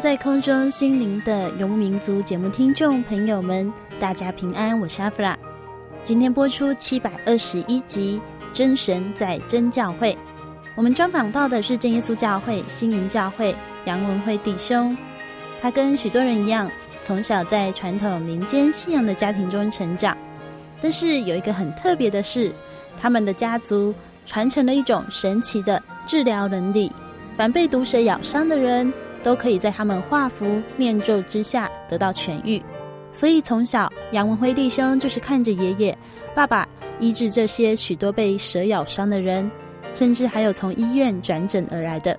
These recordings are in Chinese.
在空中，心灵的游牧民族节目听众朋友们，大家平安，我是阿弗拉。今天播出七百二十一集《真神在真教会》，我们专访到的是真耶稣教会新营教会杨文辉弟兄。他跟许多人一样，从小在传统民间信仰的家庭中成长，但是有一个很特别的是，他们的家族传承了一种神奇的治疗能力，凡被毒蛇咬伤的人，都可以在他们画符念咒之下得到痊愈，所以从小杨文辉弟兄就是看着爷爷、爸爸医治这些许多被蛇咬伤的人，甚至还有从医院转诊而来的。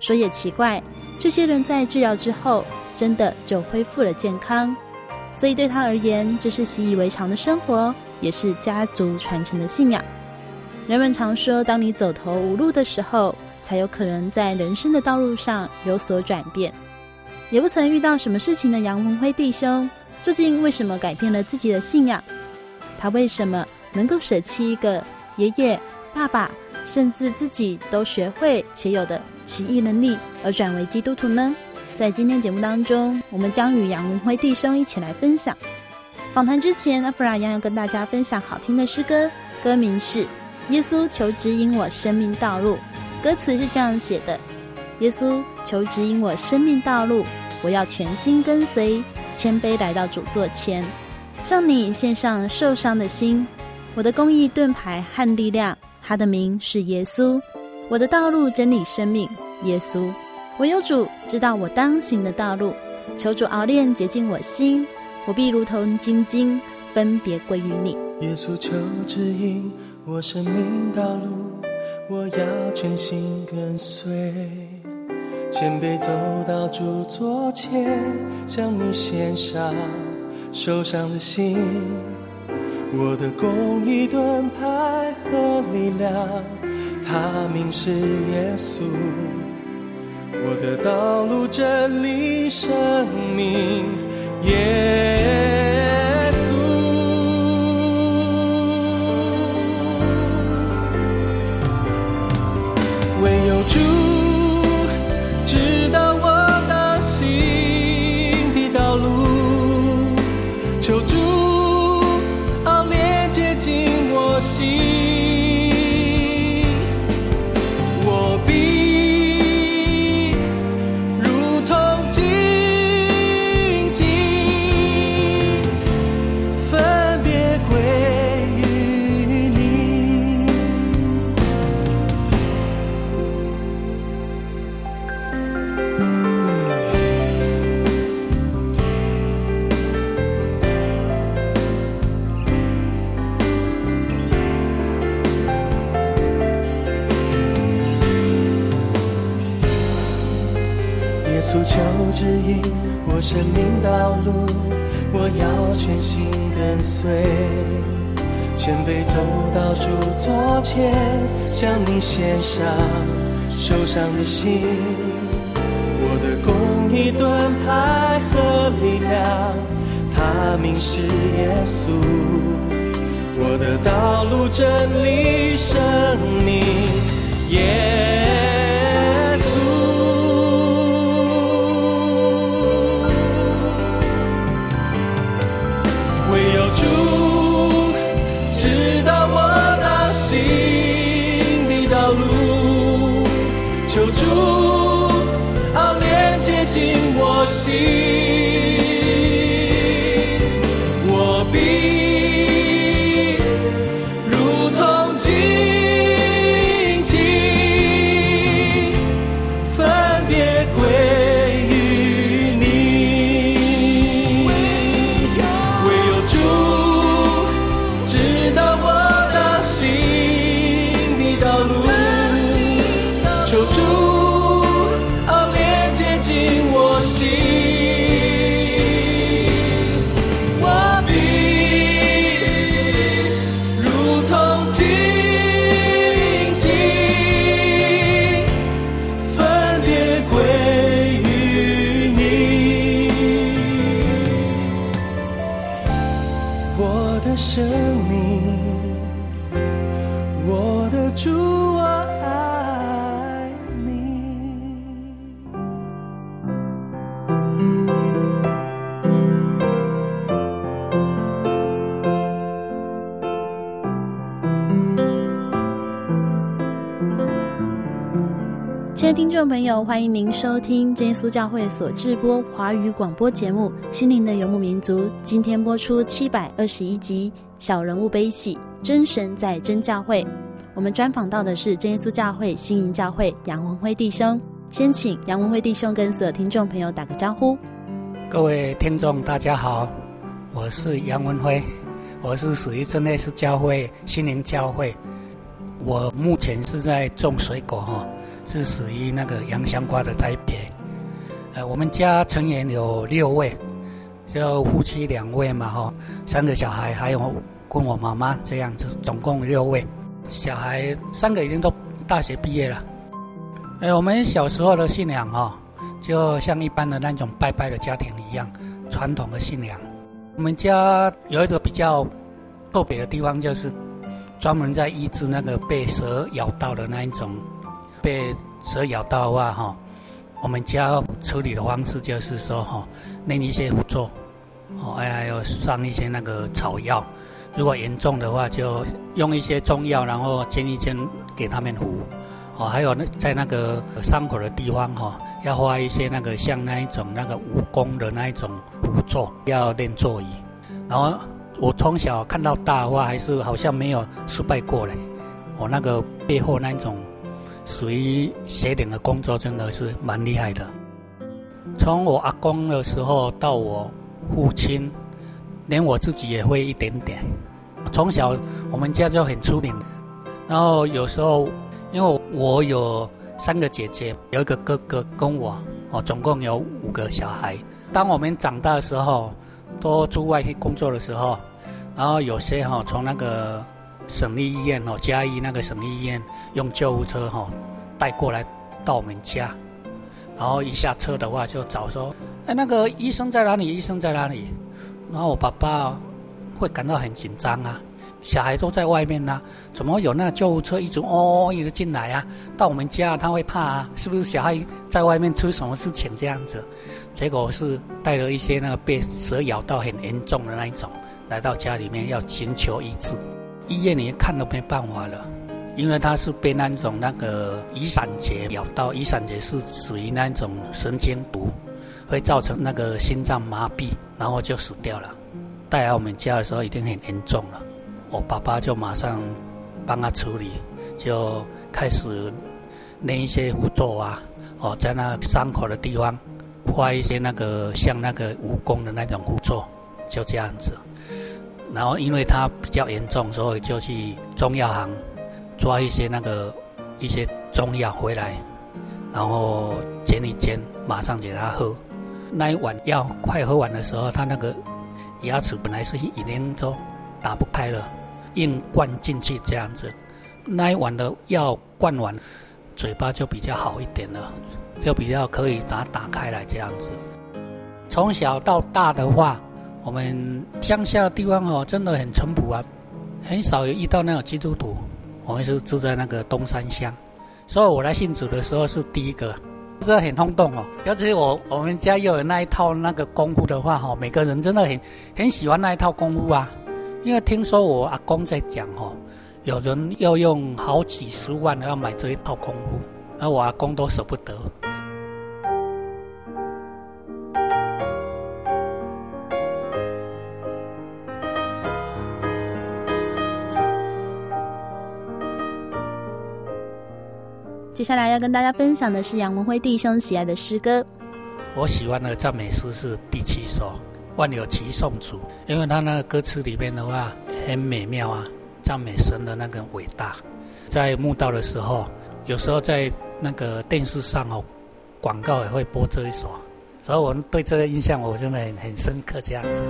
说也奇怪，这些人在治疗之后真的就恢复了健康，所以对他而言，这是习以为常的生活，也是家族传承的信仰。人们常说，当你走投无路的时候，才有可能在人生的道路上有所转变。也不曾遇到什么事情的杨文辉弟兄，究竟为什么改变了自己的信仰？他为什么能够舍弃一个爷爷、爸爸，甚至自己都学会且有的奇异能力，而转为基督徒呢？在今天节目当中，我们将与杨文辉弟兄一起来分享。访谈之前，阿弗拉将要跟大家分享好听的诗歌，歌名是《耶稣求指引我生命道路》。歌词是这样写的：耶稣，求指引我生命道路，我要全心跟随，谦卑来到主座前，向你献上受伤的心。我的公义盾牌和力量，他的名是耶稣。我的道路真理生命，耶稣。我有主知道我当行的道路，求主熬炼洁净我心，我必如同精金分别归于你。耶稣，求指引我生命道路。我要全心跟随，谦卑走到主座前，向你献上受伤的心。我的公义盾牌和力量，他名是耶稣。我的道路真理生命，耶。道路，我要全心跟随，谦卑走到主座前，向你献上受伤的心。我的公义盾牌和力量他名是耶稣，我的道路真理生命，耶求主众朋友，欢迎您收听真耶稣教会所制播华语广播节目《心灵的游牧民族》。今天播出七百二十一集《小人物悲喜》，真神在真教会。我们专访到的是真耶稣教会新营教会杨文辉弟兄。先请杨文辉弟兄跟所有听众朋友打个招呼。各位听众，大家好，我是杨文辉，我是属于真耶稣教会新营教会。我目前是在种水果哈。是属于那个洋香瓜的栽培，呃，我们家成员有六位，就夫妻两位嘛，哈，三个小孩，还有跟我妈妈这样子，总共六位。小孩三个已经都大学毕业了。哎，我们小时候的信仰哈，就像一般的那种拜拜的家庭一样，传统的信仰。我们家有一个比较特别的地方，就是专门在医治那个被蛇咬到的那一种。被蛇咬到的话，哈，我们家处理的方式就是说，哈，念一些符咒，哦，还有上一些那个草药。如果严重的话，就用一些中药，然后煎一煎给他们服。哦，还有那在那个伤口的地方，哈，要画一些那个像那一种那个蜈蚣的那一种符咒，要练座椅。然后我从小看到大的话，还是好像没有失败过嘞。我那个背后那种。属于邪灵的工作真的是蛮厉害的。从我阿公的时候到我父亲，连我自己也会一点点。从小我们家就很出名。然后有时候，因为我有三个姐姐，有一个哥哥跟我，哦，总共有五个小孩。当我们长大的时候，都出外去工作的时候，然后有些哈从那个。省立医院哦，嘉义那个省立医院用救护车哈带过来到我们家，然后一下车的话就找说，哎，那个医生在哪里？医生在哪里？然后我爸爸会感到很紧张啊，小孩都在外面呢、怎么有那救护车一直哦一直进来啊？到我们家他会怕啊？是不是小孩在外面出什么事情这样子？结果是带了一些那个被蛇咬到很严重的那一种，来到家里面要寻求医治。医院里看都没办法了，因为他是被那种那个雨伞节咬到，雨伞节是属于那种神经毒，会造成那个心脏麻痹，然后就死掉了。带来我们家的时候已经很严重了，我爸爸就马上帮他处理，就开始念一些符咒啊，哦，在那伤口的地方画一些那个像那个蜈蚣的那种符咒，就这样子。然后因为他比较严重，所以就去中药行抓一些那个一些中药回来，然后煎一煎，马上给他喝。那一碗药快喝完的时候，他那个牙齿本来是已经都打不开了，硬灌进去这样子。那一碗的药灌完，嘴巴就比较好一点了，就比较可以把它打开来这样子。从小到大的话，我们乡下的地方哦，真的很淳朴啊，很少有遇到那种基督徒。我们是住在那个东山乡，所以我来信主的时候是第一个，这很轰动哦。尤其我我们家又有那一套那个功夫的话哈，每个人真的很很喜欢那一套功夫啊。因为听说我阿公在讲哦，有人要用好几十万要买这一套功夫，而我阿公都舍不得。接下来要跟大家分享的是杨文辉弟兄喜爱的诗歌。我喜欢的赞美诗是第七首《万有齐颂主》，因为他那个歌词里面的话很美妙啊，赞美神的那个伟大。在墓道的时候，有时候在那个电视上哦，广告也会播这一首，所以我们对这个印象我真的很很深刻，这样子。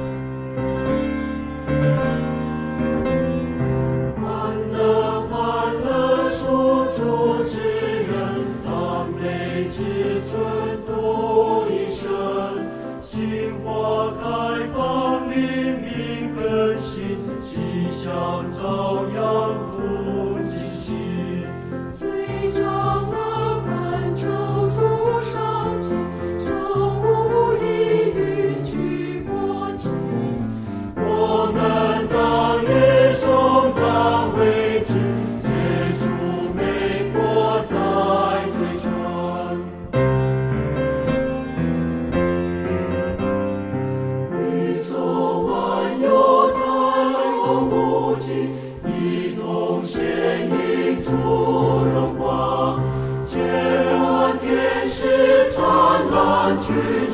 真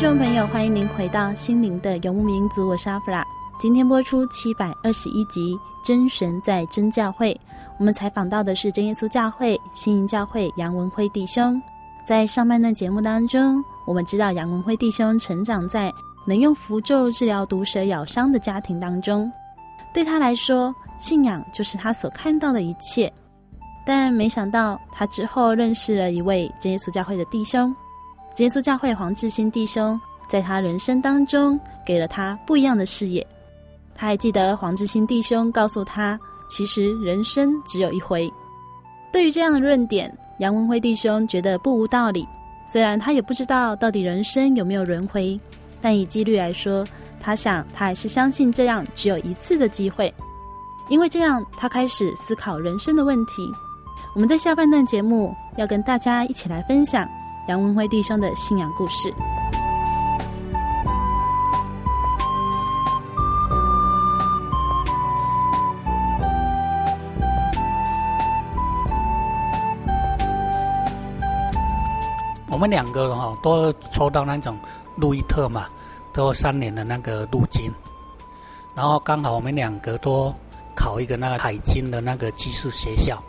众朋友，欢迎您回到心灵的游牧民族，我是阿弗拉。今天播出七百二十一集《真神在真教会》，我们采访到的是真耶稣教会新营教会杨文辉弟兄。在上半段节目当中，我们知道杨文辉弟兄成长在能用符咒治疗毒蛇咬伤的家庭当中，对他来说，信仰就是他所看到的一切。但没想到，他之后认识了一位真耶稣教会的弟兄。耶稣教会黄志新弟兄在他人生当中给了他不一样的视野。他还记得黄志新弟兄告诉他，其实人生只有一回。对于这样的论点，杨文辉弟兄觉得不无道理。虽然他也不知道到底人生有没有轮回，但以几率来说，他想他还是相信这样只有一次的机会。因为这样，他开始思考人生的问题。我们在下半段节目要跟大家一起来分享。杨文辉弟兄的信仰故事。我们两个哈都抽到那种路易特嘛，都三年的那个路金，然后刚好我们两个都考一个那个海军的那个技师学校，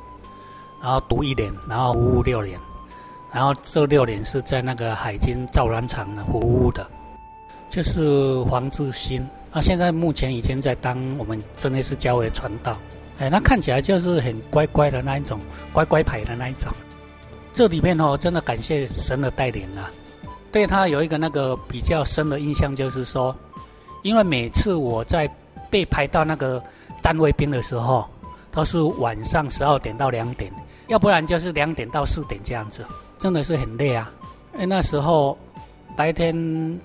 然后读一年，然后服务六年。然后这六年是在那个海军造船厂呢服务的，就是黄志新，他现在目前已经在当我们真的是教会传道，哎，那看起来就是很乖乖的那一种，乖乖牌的那一种。这里面哦，真的感谢神的带领啊，对他有一个那个比较深的印象，就是说，因为每次我在被派到那个单位兵的时候，都是晚上十二点到两点，要不然就是两点到四点这样子。真的是很累啊！因为那时候白天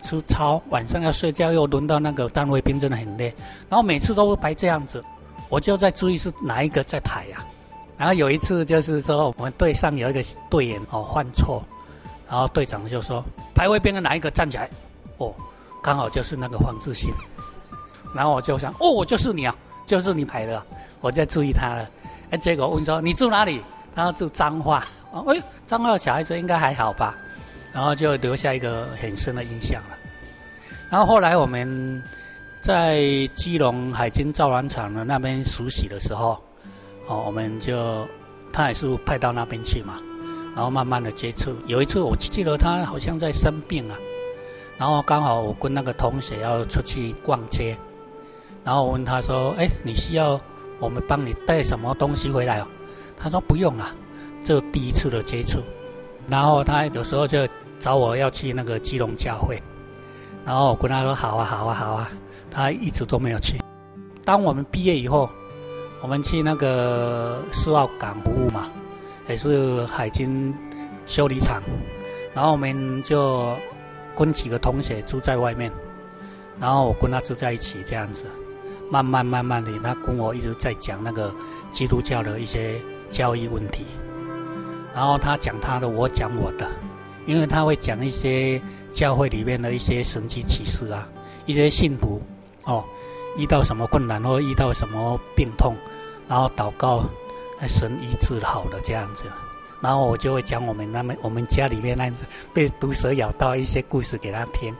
出操，晚上要睡觉，又轮到那个单位兵，真的很累。然后每次都会排这样子，我就在注意是哪一个在排呀、啊。然后有一次就是说，我们队上有一个队员哦犯错，然后队长就说排位边的哪一个站起来？哦，刚好就是那个黄志新。然后我就想，哦，我就是你啊，就是你排的，我在注意他了。哎，结果问说你住哪里？然后就脏话。哎，脏话的小孩子应该还好吧？然后就留下一个很深的印象了。然后后来我们在基隆海军造船厂的那边熟习的时候，哦，我们就他也是派到那边去嘛，然后慢慢的接触。有一次我记得他好像在生病啊，然后刚好我跟那个同学要出去逛街，然后我问他说：“哎，你需要我们帮你带什么东西回来哦？”他说：“不用啊。”这第一次的接触，然后他有时候就找我要去那个基隆教会，然后我跟他说好啊好啊好啊，他一直都没有去。当我们毕业以后，我们去那个四号港服务嘛，也是海军修理厂，然后我们就跟几个同学住在外面，然后我跟他住在一起这样子，慢慢慢慢的，他跟我一直在讲那个基督教的一些教义问题。然后他讲他的，我讲我的，因为他会讲一些教会里面的一些神奇奇事啊，一些信徒哦，遇到什么困难或遇到什么病痛，然后祷告，神医治好了这样子，然后我就会讲我们那边我们家里面那样子被毒蛇咬到一些故事给他听，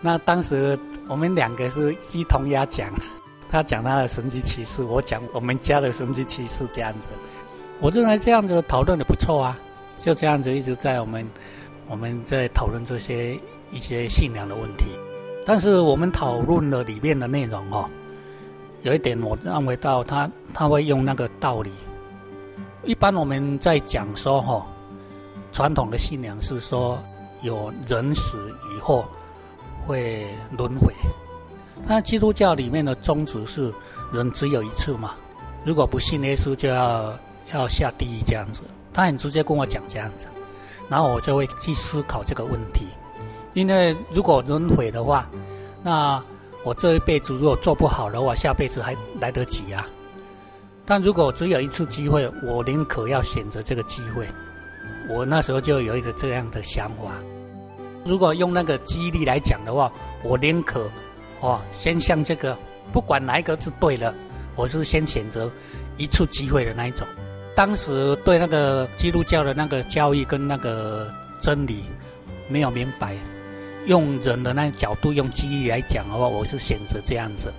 那当时我们两个是鸡同鸭讲，他讲他的神迹奇事，我讲我们家的神迹奇事，这样子。我认为这样子讨论的不错啊，就这样子一直在我们我们在讨论这些一些信仰的问题。但是我们讨论的里面的内容哦，有一点我认为到他他会用那个道理。一般我们在讲说哈，传统的信仰是说有人死以后会轮回，那基督教里面的宗旨是人只有一次嘛，如果不信耶稣就要要下地狱这样子。他很直接跟我讲这样子，然后我就会去思考这个问题，因为如果轮回的话，那我这一辈子如果做不好的话，下辈子还来得及啊。但如果只有一次机会，我宁可要选择这个机会。我那时候就有一个这样的想法。如果用那个激励来讲的话，我宁可哦，先向这个，不管哪一个是对的，我是先选择一次机会的那一种。当时对那个基督教的那个教义跟那个真理没有明白，用人的那角度，用机遇来讲的话，我是选择这样子。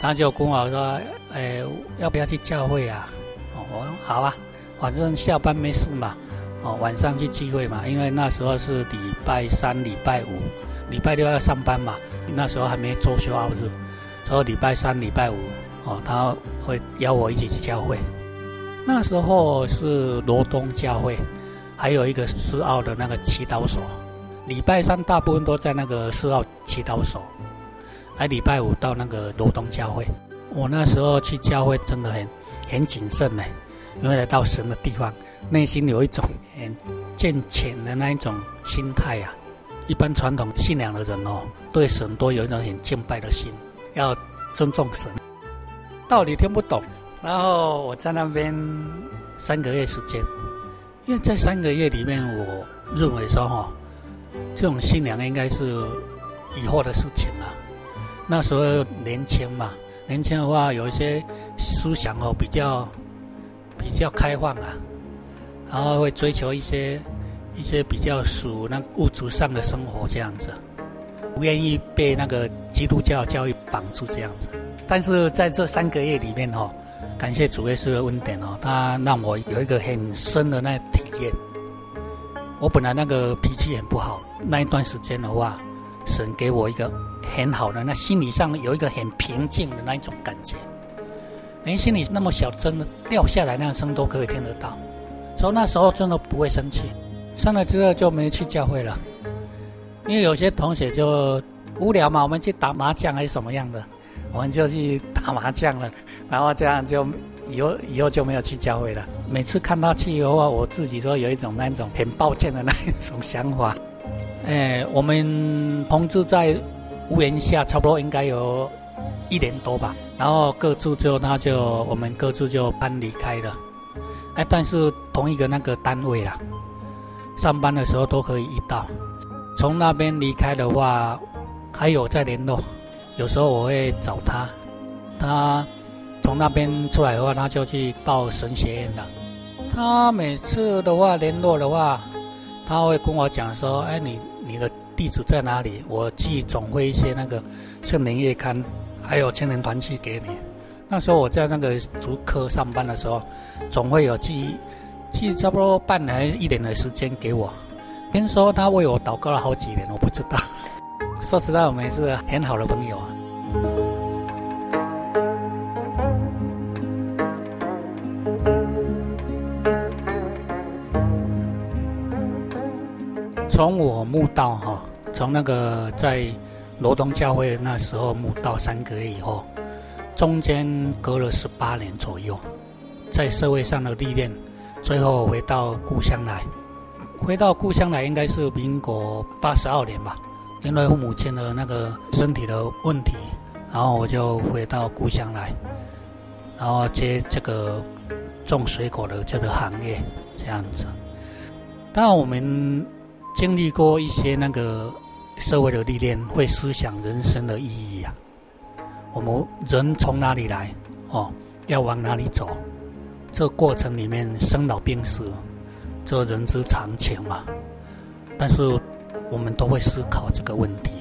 他就跟我说：“哎，要不要去教会啊？”，我说好啊，反正下班没事嘛。哦，晚上去聚会嘛，因为那时候是礼拜三、礼拜五，礼拜六要上班嘛。那时候还没周休二日，所以礼拜三、礼拜五，哦，他会邀我一起去教会。那时候是罗东教会，还有一个四奥的那个祈祷所。礼拜三大部分都在那个四奥祈祷所。还礼拜五到那个罗东教会，我那时候去教会真的很很谨慎呢，因为来到神的地方，内心有一种很健全的那一种心态啊。一般传统信仰的人哦，对神都有一种很敬拜的心，要尊重神。道理听不懂，然后我在那边三个月时间，因为在三个月里面，我认为说哈，这种信仰应该是以后的事情啊。那时候年轻嘛，年轻的话有一些思想哦比较比较开放啊，然后会追求一些一些比较属那物质上的生活这样子，不愿意被那个基督教教育绑住这样子。但是在这三个月里面哦，感谢主耶稣的恩典哦，他让我有一个很深的那体验。我本来那个脾气很不好，那一段时间的话，神给我一个。很好的，那心理上有一个很平静的那一种感觉，连心里那么小针掉下来那样声都可以听得到，所以那时候真的不会生气。上来之后就没去教会了，因为有些同学就无聊嘛，我们去打麻将还是什么样的，我们就去打麻将了，然后这样就以后以后就没有去教会了。每次看到去的话，我自己说有一种那种很抱歉的那一种想法。哎，我们同志在。屋檐下差不多应该有一年多吧，然后各自就他就我们各自就搬离开了，哎，但是同一个那个单位啦，上班的时候都可以遇到。从那边离开的话，还有在联络，有时候我会找他，他从那边出来的话，他就去报神学院了。他每次的话联络的话，他会跟我讲说：“哎，你你的。”地址在哪里？我寄总会一些那个圣灵月刊，还有青年团契给你。那时候我在那个竹科上班的时候，总会有寄寄差不多半年一年的时间给我。听说他为我祷告了好几年，我不知道。说实在，我们是很好的朋友啊。从我慕道哈。从那个在罗东教会那时候慕道三个月以后，中间隔了十八年左右，在社会上的历练，最后回到故乡来。回到故乡来应该是民国八十二年吧，因为父母亲的那个身体的问题，然后我就回到故乡来，然后接这个种水果的这个行业这样子。当我们经历过一些那个。社会的历练会思想人生的意义啊。我们人从哪里来？哦，要往哪里走？这过程里面生老病死，这人之常情嘛。但是我们都会思考这个问题。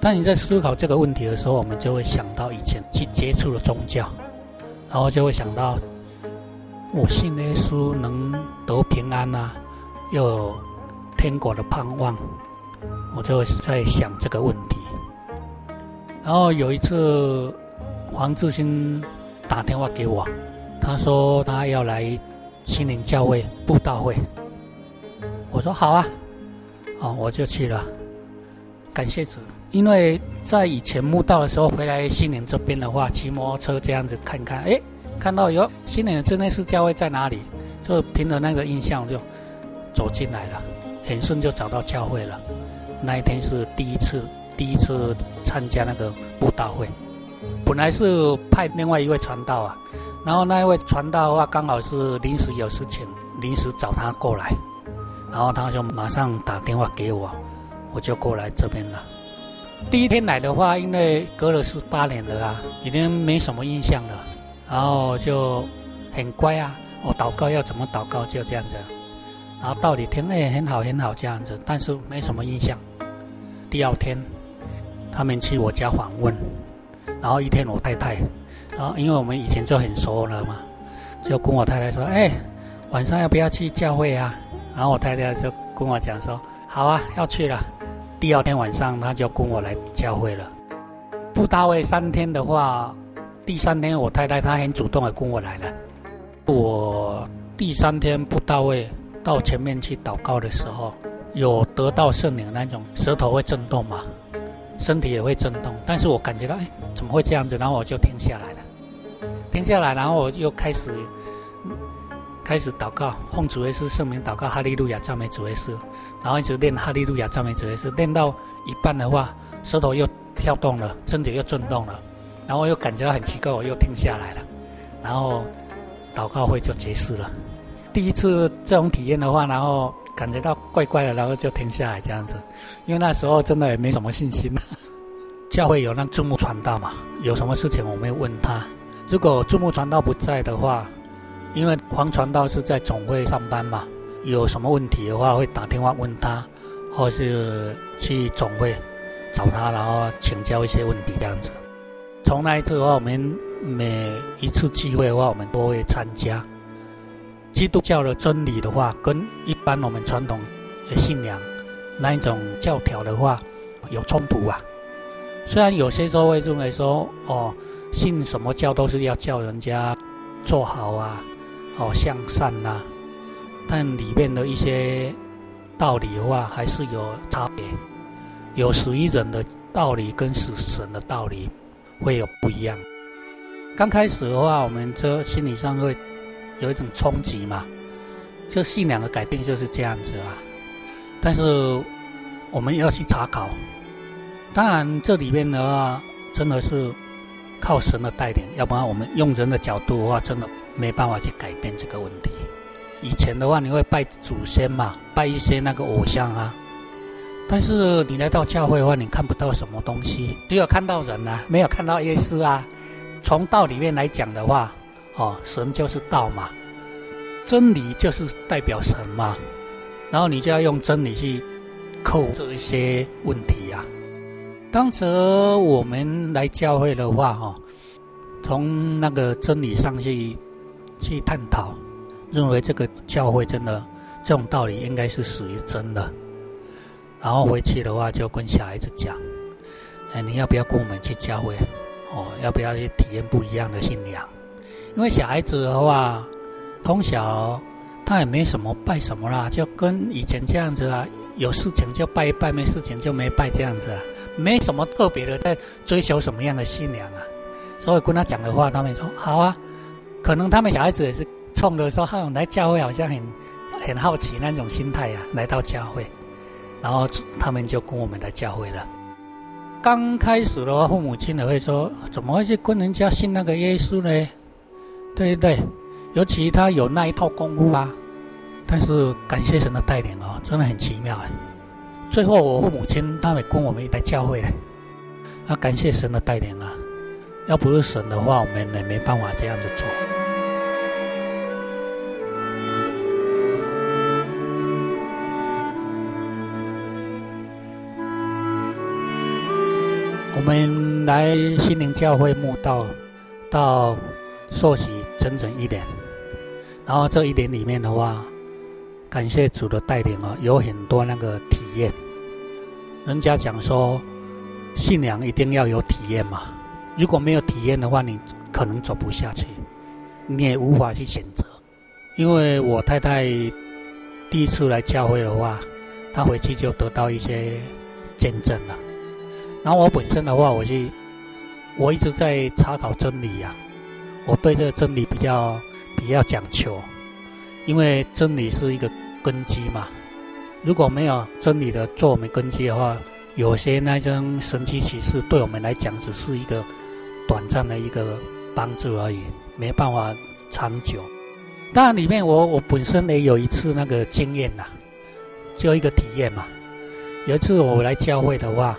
当你在思考这个问题的时候，我们就会想到以前去接触的宗教，然后就会想到我信耶稣能得平安啊，又有天国的盼望，我就在想这个问题。然后有一次，黄志新打电话给我，他说他要来心灵教会布道会。我说好啊，哦，我就去了。感谢主，因为在以前慕道的时候回来心灵这边的话，骑摩托车这样子看看，哎，看到有心灵真耶稣教会在哪里，就凭着那个印象就走进来了，很顺就找到教会了。那一天是第一次，第一次参加那个布道会。本来是派另外一位传道啊，然后那一位传道的话刚好是临时有事情，临时找他过来，然后他就马上打电话给我，我就过来这边了。第一天来的话，因为隔了十八年了啊，已经没什么印象了，然后就很乖啊，我祷告要怎么祷告就这样子，然后道理听哎很好很好这样子，但是没什么印象。第二天他们去我家访问。然后一天，我太太，然后因为我们以前就很熟了嘛，就跟我太太说：“哎，晚上要不要去教会啊？”然后我太太就跟我讲说：“好啊，要去了。”第二天晚上，他就跟我来教会了。不到位三天的话，第三天我太太她很主动的跟我来了。我第三天不到位到前面去祷告的时候，有得到圣灵那种舌头会震动嘛。身体也会震动，但是我感觉到，哎，怎么会这样子？然后我就停下来了，停下来，然后我又开始开始祷告，奉主耶稣圣名祷告，哈利路亚，赞美主耶稣，然后一直念哈利路亚，赞美主耶稣，念到一半的话，舌头又跳动了，身体又震动了，然后又感觉到很奇怪，我又停下来了，然后祷告会就结束了。第一次这种体验的话，然后。感觉到怪怪的，然后就停下来这样子，因为那时候真的也没什么信心。教会有那注目传道嘛，有什么事情我们会问他。如果注目传道不在的话，因为黄传道是在总会上班嘛，有什么问题的话会打电话问他，或是去总会找他，然后请教一些问题这样子。从那一次的话，我们每一次聚会的话，我们都会参加。基督教的真理的话，跟一般我们传统的信仰那一种教条的话有冲突啊。虽然有些时候会认为说，哦，信什么教都是要叫人家做好啊，哦，向善呐、啊，但里面的一些道理的话还是有差别，有属于人的道理跟死神的道理会有不一样。刚开始的话，我们这心理上会。有一种冲击嘛，就信仰的改变就是这样子啊。但是我们要去查考，当然这里面的话真的是靠神的带领，要不然我们用人的角度的话，真的没办法去改变这个问题。以前的话，你会拜祖先嘛，拜一些那个偶像啊。但是你来到教会的话，你看不到什么东西，只有看到人啊，没有看到耶稣啊。从道里面来讲的话。哦，神就是道嘛，真理就是代表神嘛，然后你就要用真理去扣这一些问题呀、啊。当时我们来教会的话，哈，从那个真理上去去探讨，认为这个教会真的这种道理应该是属于真的，然后回去的话就跟小孩子讲，哎，你要不要跟我们去教会？哦，要不要去体验不一样的信仰？因为小孩子的话，从小他也没什么拜什么啦，就跟以前这样子啊，有事情就拜一拜，没事情就没拜这样子啊，没什么特别的在追求什么样的信仰啊。所以跟他讲的话，他们说好啊。可能他们小孩子也是冲着说，哈，来教会好像很很好奇那种心态啊，来到教会，然后他们就跟我们来教会了。刚开始的话，父母亲也会说，怎么会去跟人家信那个耶稣呢？对对，尤其他有那一套功夫啊，但是感谢神的带领哦，真的很奇妙哎。最后我父母亲他们跟我们一来教会，那感谢神的带领啊，要不是神的话，我们也没办法这样子做。我们来心灵教会慕道到受洗整整一年，然后这一年里面的话，感谢主的带领啊，有很多那个体验。人家讲说，信仰一定要有体验嘛，如果没有体验的话，你可能走不下去，你也无法去选择。因为我太太第一次来教会的话，她回去就得到一些见证了。然后我本身的话，我是我一直在查考真理呀、啊，我对这个真理比较比较讲求，因为真理是一个根基嘛。如果没有真理的做我们根基的话，有些那种神奇奇事对我们来讲只是一个短暂的一个帮助而已，没办法长久。当然，里面我我本身也有一次那个经验呐，就一个体验嘛。有一次我来教会的话，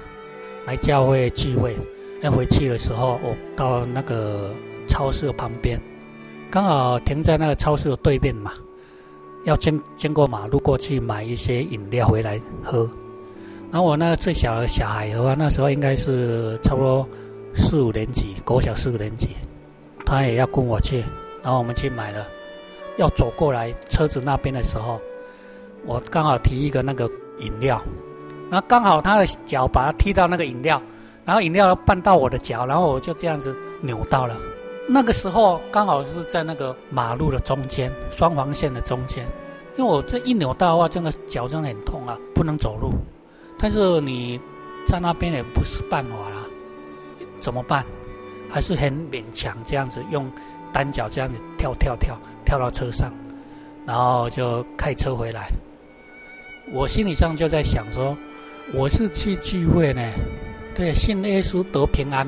来教会聚会，要回去的时候，我到那个超市旁边，刚好停在那个超市的对面嘛，要经经过马路过去买一些饮料回来喝。然后我那个最小的小孩的话，那时候应该是差不多四五年级，国小四五年级，他也要跟我去，然后我们去买了。要走过来车子那边的时候，我刚好提一个那个饮料，然后刚好他的脚把他踢到那个饮料，然后饮料绊到我的脚，然后我就这样子扭到了。那个时候刚好是在那个马路的中间，双黄线的中间，因为我这一扭到的话，真的脚真的很痛啊，不能走路。但是你在那边也不是办法啦，怎么办？还是很勉强这样子用单脚这样子跳跳跳。跳到车上，然后就开车回来。我心里上就在想说，我是去聚会呢，对，信耶稣得平安。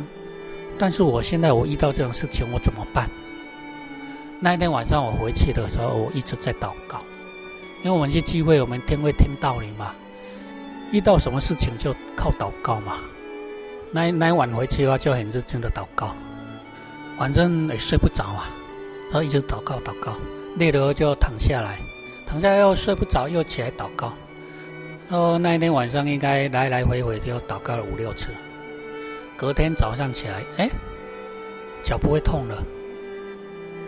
但是我现在我遇到这种事情，我怎么办？那一天晚上我回去的时候，我一直在祷告，因为我们去聚会，我们听会听道理嘛。遇到什么事情就靠祷告嘛。那那一晚回去的话，就很认真的祷告，反正也睡不着啊。然后一直祷告祷告，累了就躺下来，躺下来又睡不着，又起来祷告。然后那一天晚上应该来来回回就祷告了五六次。隔天早上起来，哎，脚不会痛了。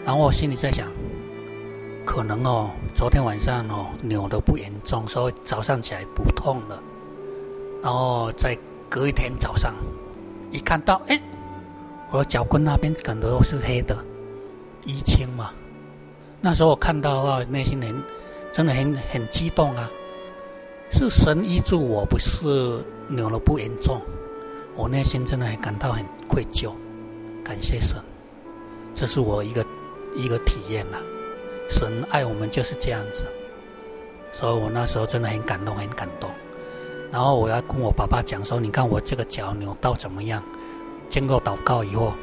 然后我心里在想，可能哦，昨天晚上哦扭得不严重，所以早上起来不痛了。然后再隔一天早上，一看到，哎，我的脚跟那边可能都是黑的。淤青嘛，那时候我看到的话，内心很真的很很激动啊！是神医治我，不是扭了不严重，我内心真的很感到很愧疚，感谢神，这是我一个一个体验呐、啊。神爱我们就是这样子，所以我那时候真的很感动，很感动。然后我要跟我爸爸讲说：“你看我这个脚扭到怎么样？经过祷告以后，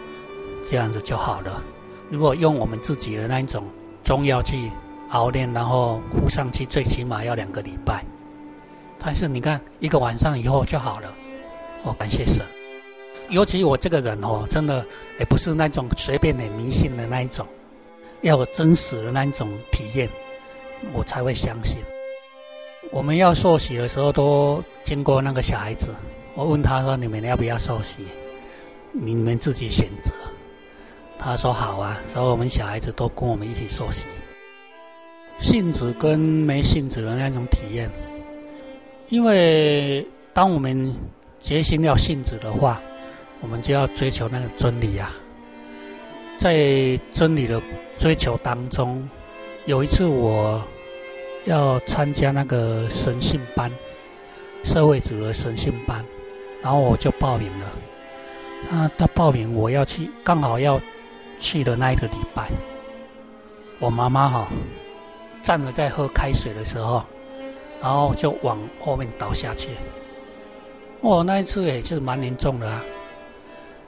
这样子就好了。”如果用我们自己的那一种中药去熬炼，然后敷上去，最起码要两个礼拜。但是你看，一个晚上以后就好了。我感谢神。尤其我这个人哦，真的也不是那种随便的迷信的那一种，要有真实的那一种体验，我才会相信。我们要受洗的时候，都经过那个小孩子，我问他说：“你们要不要受洗？你们自己选择。”他说好啊，所以我们小孩子都跟我们一起受洗。信主跟没信主的那种体验，因为当我们决心要信主的话，我们就要追求那个真理啊。在真理的追求当中，有一次我要参加那个神信班，社会主的神信班，然后我就报名了。啊，他报名我要去，刚好要。去的那一个礼拜，我妈妈哈站着在喝开水的时候，然后就往后面倒下去。我那一次也是蛮严重的啊，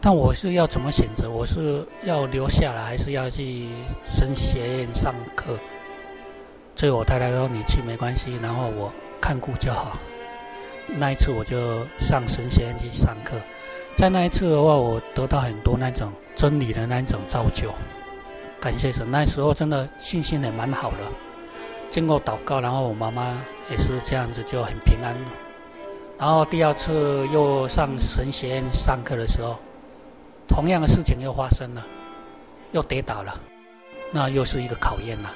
但我是要怎么选择？我是要留下来，还是要去神学院上课？所以我太太说：“你去没关系，然后我看顾就好。”那一次我就上神学院去上课。在那一次的话，我得到很多那种真理的那种造就，感谢神。那时候真的信心也蛮好的，经过祷告，然后我妈妈也是这样子就很平安。然后第二次又上神学院上课的时候，同样的事情又发生了，又跌倒了，那又是一个考验了。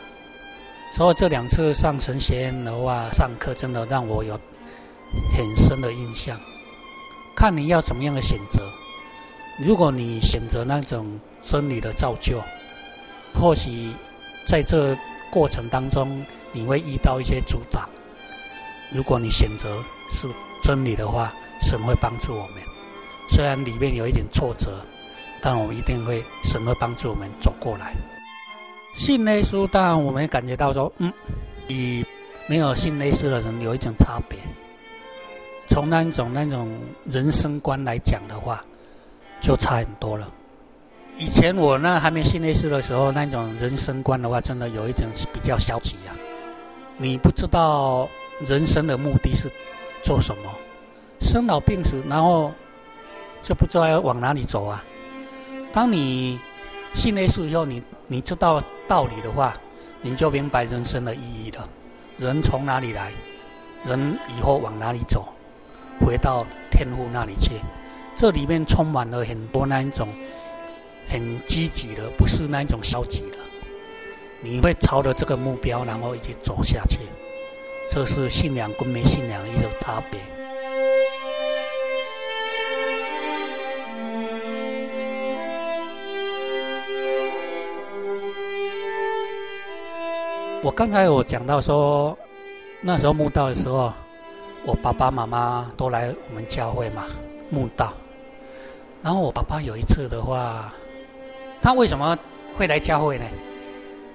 所以这两次上神学院的话，上课真的让我有很深的印象。看你要怎么样的选择，如果你选择那种真理的造就，或许在这过程当中你会遇到一些阻挡。如果你选择是真理的话，神会帮助我们。虽然里面有一点挫折，但我们一定会，神会帮助我们走过来。信耶稣，当然我们感觉到说，嗯，与没有信耶稣的人有一种差别。从那种那种人生观来讲的话，就差很多了。以前我那还没信耶稣的时候，那种人生观的话，真的有一点比较消极啊。你不知道人生的目的是做什么，生老病死，然后就不知道要往哪里走啊。当你信耶稣以后，你你知道道理的话，你就明白人生的意义了。人从哪里来，人以后往哪里走。回到天父那里去，这里面充满了很多那一种很积极的，不是那一种消极的。你会朝着这个目标，然后一起走下去。这是信仰跟没信仰一种差别。我刚才我讲到说，那时候墓道的时候。我爸爸妈妈都来我们教会嘛，墓道。然后我爸爸有一次的话，他为什么会来教会呢？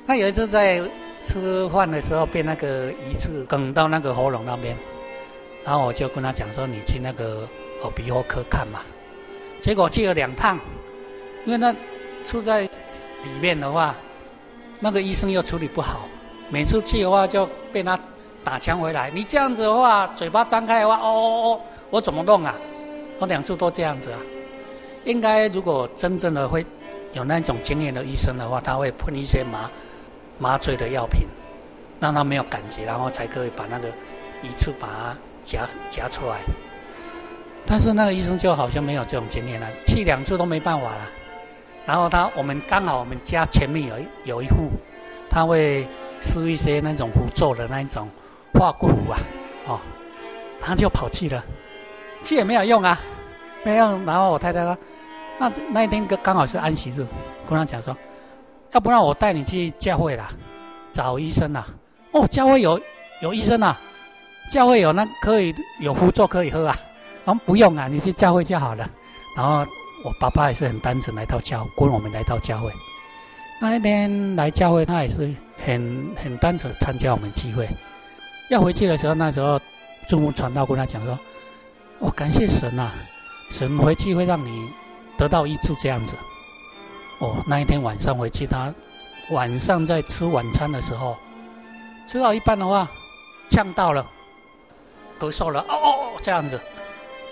他有一次在吃饭的时候被那个鱼刺梗到那个喉咙那边，然后我就跟他讲说：“你去那个耳鼻喉科看嘛。”结果去了两趟，因为那出在里面的话，那个医生又处理不好，每次去的话就被他。打枪回来，你这样子的话，嘴巴张开的话，哦哦哦，我怎么弄啊？我两次都这样子啊。应该如果真正的会有那种经验的医生的话，他会喷一些麻麻醉的药品，让他没有感觉，然后才可以把那个一次把它夹夹出来。但是那个医生就好像没有这种经验了，去两次都没办法了。然后他我们刚好我们家前面有一有一户，他会施一些那种符咒的那一种。化骨啊，哦，他就跑去了，去也没有用啊，没用。然后我太太说，那那一天刚刚好是安息日，跟他讲说，要不然我带你去教会啦，找医生啦。哦，教会有有医生啊，教会有那可以有符咒可以喝啊。然后不用啊，你去教会就好了。然后我爸爸也是很单纯来到教，跟我们来到教会。那一天来教会，他也是很很单纯参加我们聚会。要回去的时候，那时候主牧传道跟他讲说：“我、哦、感谢神呐、啊，神回去会让你得到医治这样子。”哦，那一天晚上回去，他晚上在吃晚餐的时候，吃到一半的话，呛到了，咳嗽了，哦哦，这样子。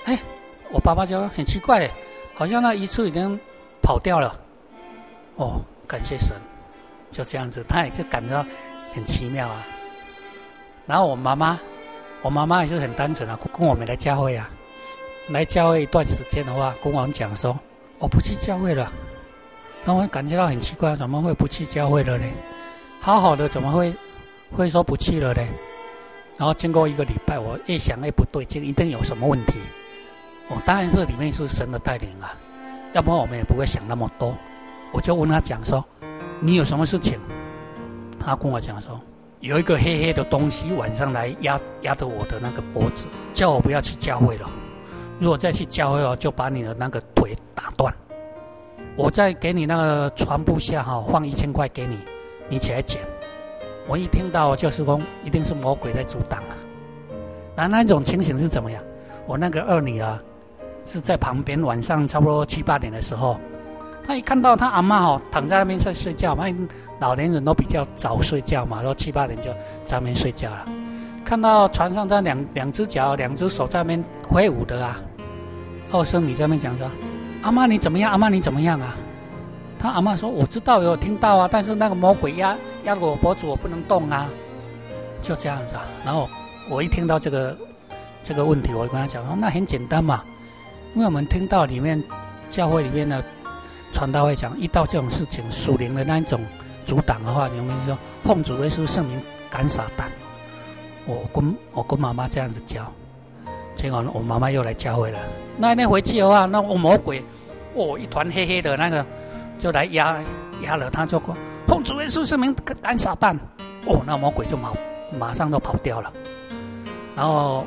哎，我爸爸就很奇怪嘞，好像那一次已经跑掉了。哦，感谢神，就这样子，他也是感觉到很奇妙啊。然后我妈妈，我妈妈也是很单纯啊，跟我们来教会啊，来教会一段时间的话，跟我们讲说，我不去教会了。然后我感觉到很奇怪，怎么会不去教会了呢？好好的怎么会会说不去了呢？然后经过一个礼拜，我越想越不对劲，一定有什么问题。哦，当然是里面是神的带领啊，要不然我们也不会想那么多。我就问他讲说，你有什么事情？他跟我讲说。有一个黑黑的东西晚上来压压着我的那个脖子，叫我不要去教会了。如果再去教会哦，就把你的那个腿打断。我再给你那个床铺下哈，放一千块给你，你起来捡。我一听到就是说，一定是魔鬼在阻挡了。那那种情形是怎么样？我那个二女儿是在旁边，晚上差不多七八点的时候。他一看到他阿妈哦躺在那边在睡觉嘛，老年人都比较早睡觉嘛，然后七八点就在那边睡觉了。看到床上他两两只脚、两只手在那边挥舞的啊，二孙女在那边讲说：“阿妈你怎么样？阿妈你怎么样啊？”他阿妈说：“我知道有听到啊，但是那个魔鬼压压着我脖子，我不能动啊。”就这样子啊。然后我一听到这个这个问题，我跟他讲说，那很简单嘛，因为我们听到里面教会里面的传道会讲，遇到这种事情，属灵的那一种阻挡的话，你们说奉主耶稣圣灵赶撒旦。我跟我跟妈妈这样子教，结果我妈妈又来教会了。那一天回去的话，那我魔鬼哦，一团黑黑的那个就来压压了，他就说奉主耶稣圣名赶撒旦。哦，那魔鬼就马马上都跑掉了。然后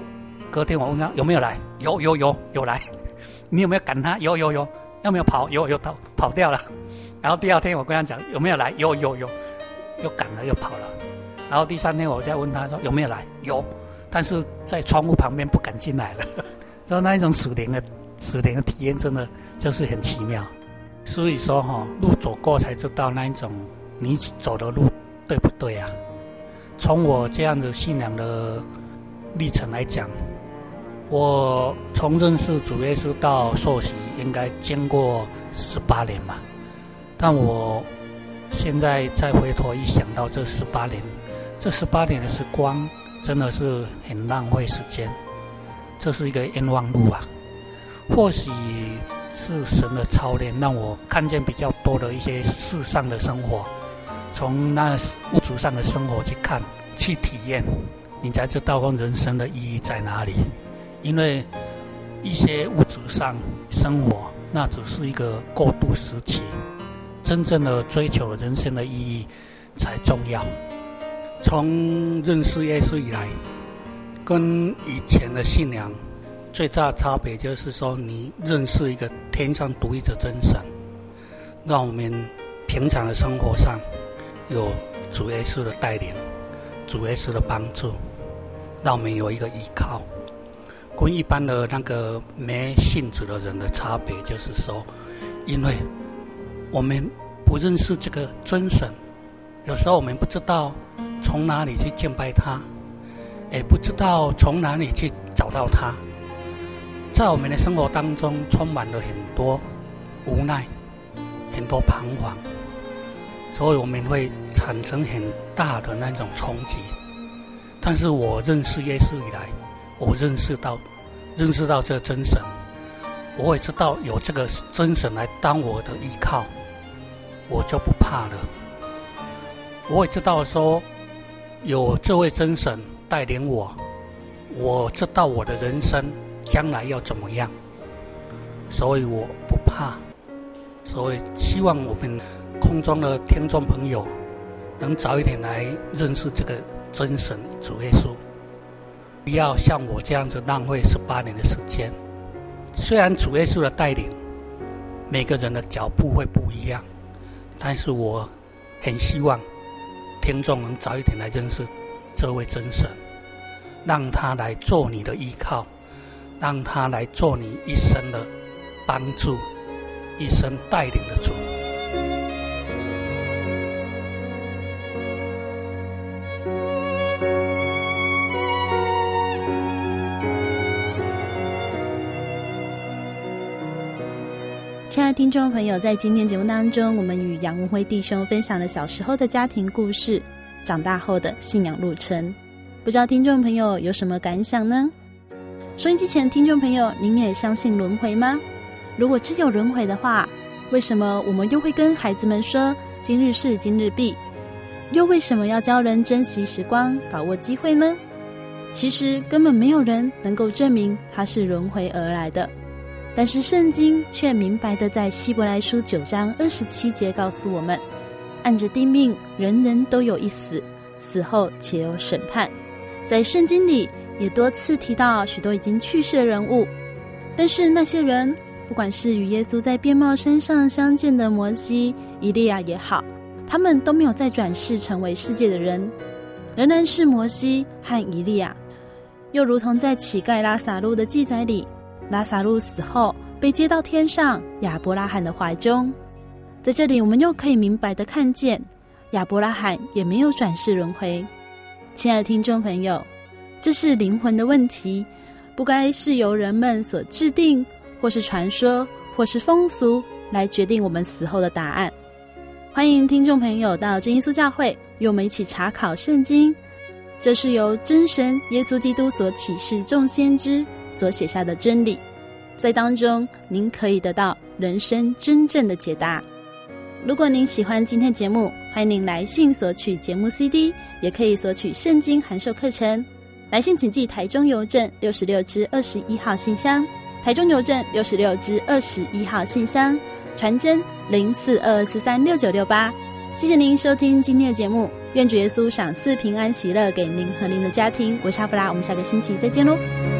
隔天我问他有没有来，有有有有来。你有没有赶他？有有有。要没有跑？有有跑跑掉了。然后第二天我跟他讲有没有来？有有有，又赶了又跑了。然后第三天我再问他说有没有来？有，但是在窗户旁边不敢进来了。说那一种属灵的属灵的体验真的就是很奇妙。所以说哈，路走过才知道那一种你走的路对不对啊？从我这样的信仰的历程来讲，我从认识主耶稣到受洗，应该经过十八年嘛。但我现在再回头一想到这十八年。这十八年的时光真的是很浪费时间，这是一个冤枉路啊！或许是神的操练，让我看见比较多的一些世上的生活，从那物质上的生活去看、去体验，你才知道人生的意义在哪里。因为一些物质上生活，那只是一个过渡时期，真正的追求人生的意义才重要。从认识耶稣以来，跟以前的信仰最大的差别就是说，你认识一个天上独一的真神，让我们平常的生活上有主耶稣的带领，主耶稣的帮助，让我们有一个依靠。跟一般的那个没信主的人的差别就是说，因为我们不认识这个真神，有时候我们不知道。从哪里去敬拜他，也不知道从哪里去找到他。在我们的生活当中，充满了很多无奈，很多彷徨，所以我们会产生很大的那种冲击。但是我认识耶稣以来，我认识到，认识到这个真神，我也知道有这个真神来当我的依靠，我就不怕了。我也知道说。有这位真神带领我，我知道我的人生将来要怎么样，所以我不怕。所以希望我们空中的听众朋友能早一点来认识这个真神主耶稣，不要像我这样子浪费十八年的时间。虽然主耶稣的带领，每个人的脚步会不一样，但是我很希望。听众能早一点来认识这位真神，让他来做你的依靠，让他来做你一生的帮助，一生带领的主。听众朋友，在今天节目当中，我们与杨文辉弟兄分享了小时候的家庭故事，长大后的信仰路程。不知道听众朋友有什么感想呢？收音机前听众朋友，您也相信轮回吗？如果真有轮回的话，为什么我们又会跟孩子们说“今日事今日毕”？又为什么要教人珍惜时光，把握机会呢？其实根本没有人能够证明它是轮回而来的。但是圣经却明白地在希伯来书九章二十七节告诉我们：按着定命，人人都有一死，死后且有审判。在圣经里也多次提到许多已经去世的人物，但是那些人，不管是与耶稣在变帽山上相见的摩西、以利亚也好，他们都没有再转世成为世界的人，仍然是摩西和以利亚。又如同在乞丐拉撒路的记载里。拉撒路死后被接到天上亚伯拉罕的怀中，在这里我们又可以明白的看见，亚伯拉罕也没有转世轮回。亲爱的听众朋友，这是灵魂的问题，不该是由人们所制定，或是传说，或是风俗来决定我们死后的答案。欢迎听众朋友到真耶稣教会，与我们一起查考圣经，这是由真神耶稣基督所启示众先知所写下的真理，在当中您可以得到人生真正的解答。如果您喜欢今天节目，欢迎您来信索取节目 CD，也可以索取圣经函授课程。来信请寄台中邮政六十六支二十一号信箱，台中邮政六十六支二十一号信箱，传真零四二四三六九六八。谢谢您收听今天的节目，愿主耶稣赏赐平安喜乐给您和您的家庭。我是阿弗拉，我们下个星期再见喽。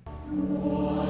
我